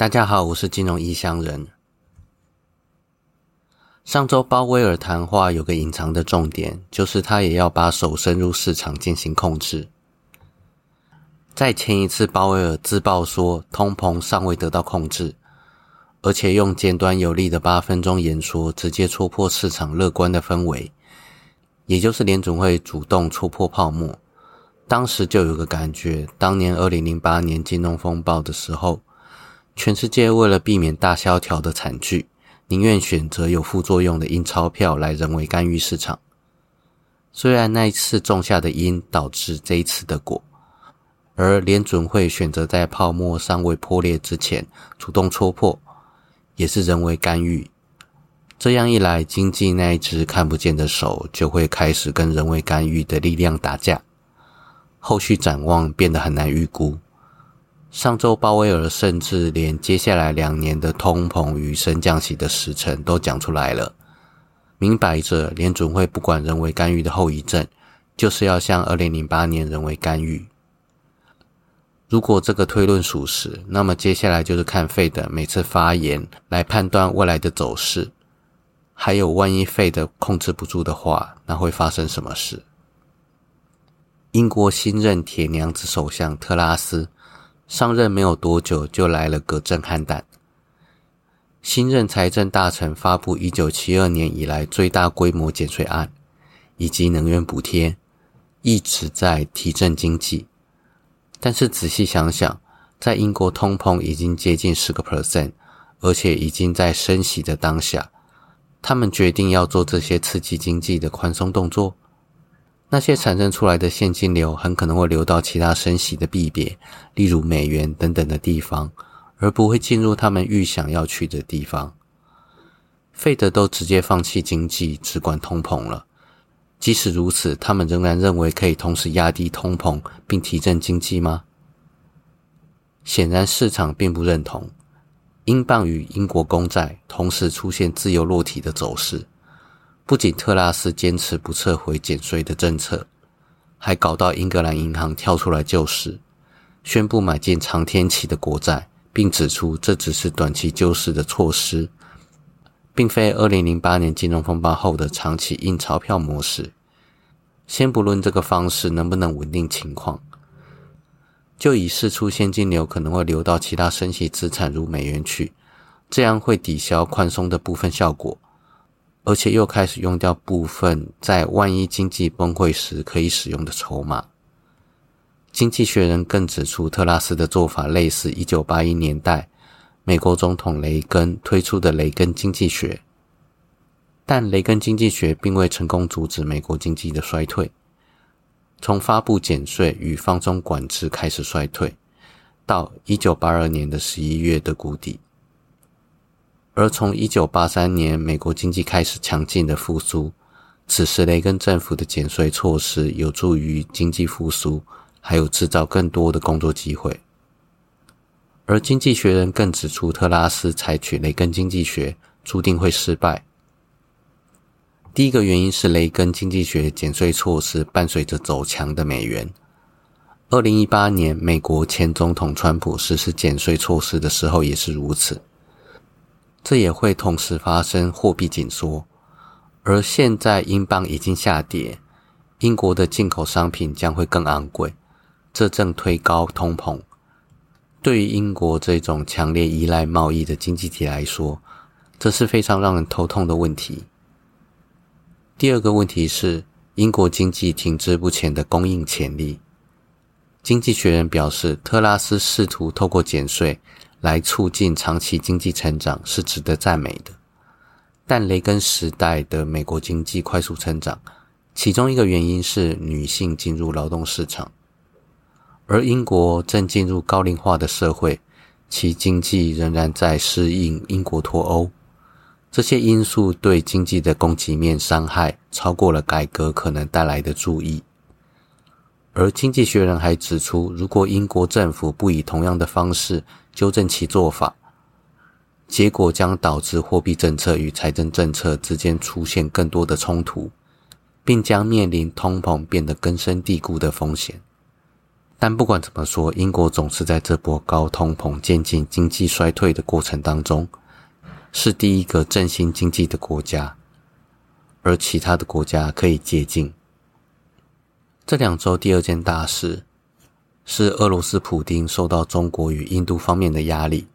大家好，我是金融异乡人。上周鲍威尔谈话有个隐藏的重点，就是他也要把手伸入市场进行控制。在前一次，鲍威尔自曝说通膨尚未得到控制，而且用简短有力的八分钟演说，直接戳破市场乐观的氛围，也就是联总会主动戳破泡沫。当时就有个感觉，当年二零零八年金融风暴的时候。全世界为了避免大萧条的惨剧，宁愿选择有副作用的印钞票来人为干预市场。虽然那一次种下的因导致这一次的果，而联准会选择在泡沫尚未破裂之前主动戳破，也是人为干预。这样一来，经济那一只看不见的手就会开始跟人为干预的力量打架，后续展望变得很难预估。上周鲍威尔甚至连接下来两年的通膨与升降息的时程都讲出来了，明摆着联准会不管人为干预的后遗症，就是要像二零零八年人为干预。如果这个推论属实，那么接下来就是看费德每次发言来判断未来的走势，还有万一费德控制不住的话，那会发生什么事？英国新任铁娘子首相特拉斯。上任没有多久，就来了个震撼弹。新任财政大臣发布一九七二年以来最大规模减税案，以及能源补贴，一直在提振经济。但是仔细想想，在英国通膨已经接近十个 percent，而且已经在升息的当下，他们决定要做这些刺激经济的宽松动作。那些产生出来的现金流很可能会流到其他升息的币别，例如美元等等的地方，而不会进入他们预想要去的地方。费德都直接放弃经济，只管通膨了。即使如此，他们仍然认为可以同时压低通膨并提振经济吗？显然市场并不认同。英镑与英国公债同时出现自由落体的走势。不仅特拉斯坚持不撤回减税的政策，还搞到英格兰银行跳出来救市，宣布买进长天期的国债，并指出这只是短期救市的措施，并非2008年金融风暴后的长期印钞票模式。先不论这个方式能不能稳定情况，就以释出现金流可能会流到其他升息资产如美元去，这样会抵消宽松的部分效果。而且又开始用掉部分在万一经济崩溃时可以使用的筹码。经济学人更指出，特拉斯的做法类似一九八一年代美国总统雷根推出的雷根经济学，但雷根经济学并未成功阻止美国经济的衰退，从发布减税与放松管制开始衰退，到一九八二年的十一月的谷底。而从一九八三年美国经济开始强劲的复苏，此时雷根政府的减税措施有助于经济复苏，还有制造更多的工作机会。而经济学人更指出，特拉斯采取雷根经济学注定会失败。第一个原因是雷根经济学减税措施伴随着走强的美元。二零一八年美国前总统川普实施减税措施的时候也是如此。这也会同时发生货币紧缩，而现在英镑已经下跌，英国的进口商品将会更昂贵，这正推高通膨。对于英国这种强烈依赖贸易的经济体来说，这是非常让人头痛的问题。第二个问题是英国经济停滞不前的供应潜力。经济学人表示，特拉斯试图透过减税。来促进长期经济成长是值得赞美的，但雷根时代的美国经济快速成长，其中一个原因是女性进入劳动市场，而英国正进入高龄化的社会，其经济仍然在适应英国脱欧，这些因素对经济的供给面伤害超过了改革可能带来的注意。而经济学人还指出，如果英国政府不以同样的方式纠正其做法，结果将导致货币政策与财政政策之间出现更多的冲突，并将面临通膨变得根深蒂固的风险。但不管怎么说，英国总是在这波高通膨渐进经济衰退的过程当中，是第一个振兴经济的国家，而其他的国家可以接近。这两周第二件大事是俄罗斯普丁受到中国与印度方面的压力。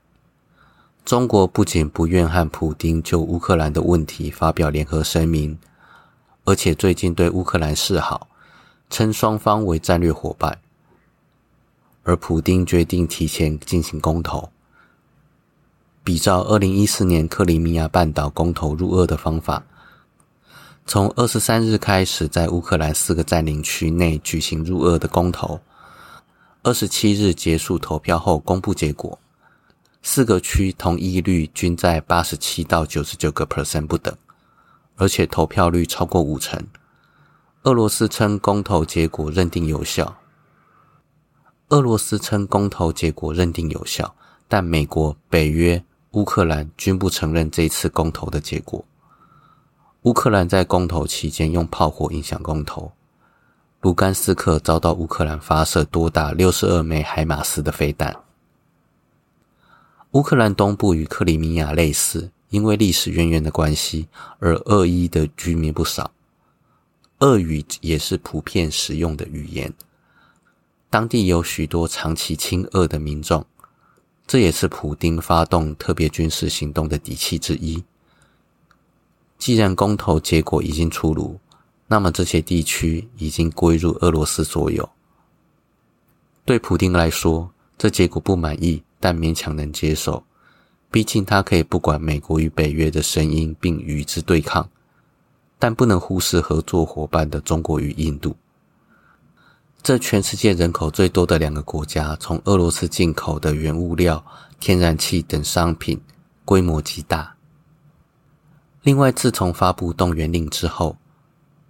中国不仅不愿和普丁就乌克兰的问题发表联合声明，而且最近对乌克兰示好，称双方为战略伙伴。而普丁决定提前进行公投，比照二零一四年克里米亚半岛公投入俄的方法，从二十三日开始在乌克兰四个占领区内举行入俄的公投，二十七日结束投票后公布结果，四个区同意率均在八十七到九十九个 percent 不等，而且投票率超过五成。俄罗斯称公投结果认定有效。俄罗斯称公投结果认定有效，但美国、北约、乌克兰均不承认这次公投的结果。乌克兰在公投期间用炮火影响公投，卢甘斯克遭到乌克兰发射多达六十二枚海马斯的飞弹。乌克兰东部与克里米亚类似，因为历史渊源的关系，而俄裔的居民不少，俄语也是普遍使用的语言。当地有许多长期亲俄的民众，这也是普丁发动特别军事行动的底气之一。既然公投结果已经出炉，那么这些地区已经归入俄罗斯所有。对普丁来说，这结果不满意，但勉强能接受。毕竟他可以不管美国与北约的声音，并与之对抗，但不能忽视合作伙伴的中国与印度。这全世界人口最多的两个国家，从俄罗斯进口的原物料、天然气等商品规模极大。另外，自从发布动员令之后，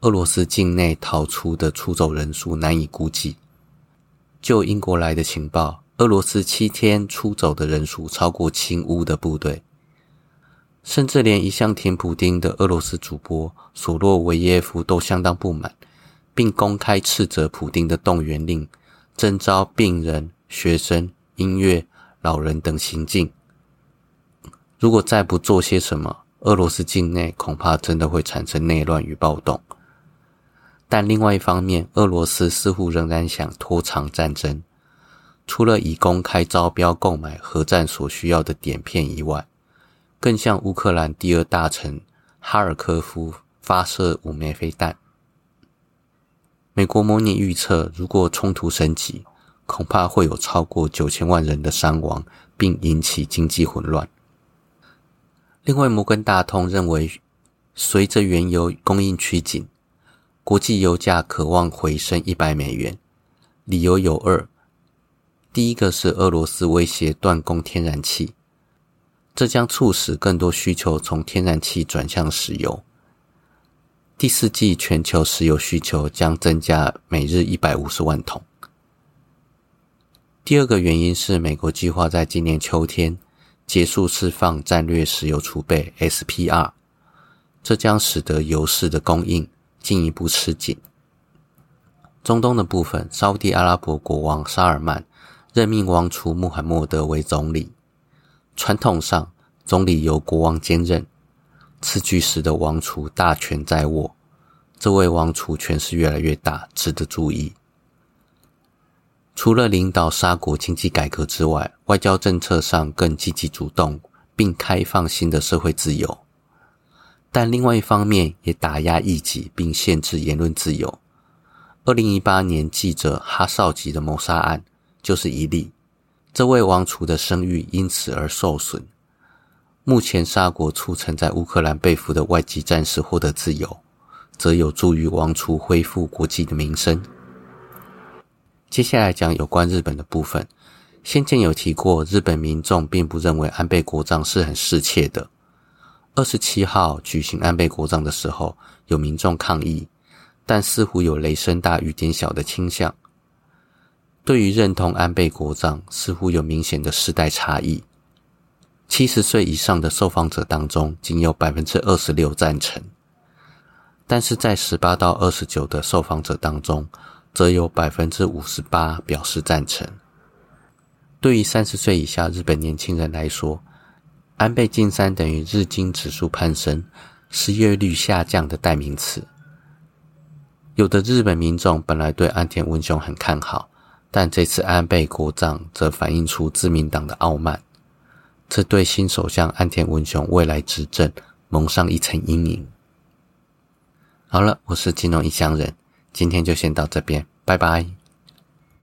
俄罗斯境内逃出的出走人数难以估计。就英国来的情报，俄罗斯七天出走的人数超过亲乌的部队，甚至连一向挺普丁的俄罗斯主播索洛维耶夫都相当不满。并公开斥责普丁的动员令征召病人、学生、音乐、老人等行径。如果再不做些什么，俄罗斯境内恐怕真的会产生内乱与暴动。但另外一方面，俄罗斯似乎仍然想拖长战争，除了以公开招标购买核战所需要的碘片以外，更向乌克兰第二大城哈尔科夫发射五枚飞弹。美国模拟预测，如果冲突升级，恐怕会有超过九千万人的伤亡，并引起经济混乱。另外，摩根大通认为，随着原油供应趋紧，国际油价渴望回升一百美元。理由有二：第一个是俄罗斯威胁断供天然气，这将促使更多需求从天然气转向石油。第四季全球石油需求将增加每日一百五十万桶。第二个原因是美国计划在今年秋天结束释放战略石油储备 （SPR），这将使得油市的供应进一步吃紧。中东的部分，沙地阿拉伯国王沙尔曼任命王储穆罕默德为总理。传统上，总理由国王兼任。此举使得王储大权在握，这位王储权势越来越大，值得注意。除了领导沙国经济改革之外，外交政策上更积极主动，并开放新的社会自由。但另外一方面，也打压异己，并限制言论自由。二零一八年记者哈绍吉的谋杀案就是一例，这位王储的声誉因此而受损。目前，沙国促成在乌克兰被俘的外籍战士获得自由，则有助于王储恢复国际的名声。接下来讲有关日本的部分。先前有提过，日本民众并不认为安倍国葬是很适切的。二十七号举行安倍国葬的时候，有民众抗议，但似乎有雷声大雨点小的倾向。对于认同安倍国葬，似乎有明显的世代差异。七十岁以上的受访者当中，仅有百分之二十六赞成；但是在十八到二十九的受访者当中，则有百分之五十八表示赞成。对于三十岁以下日本年轻人来说，安倍晋三等于日经指数攀升、失业率下降的代名词。有的日本民众本来对安田文雄很看好，但这次安倍国葬则反映出自民党的傲慢，这对新首相安田文雄未来执政蒙上一层阴影。好了，我是金融异乡人，今天就先到这边，拜拜。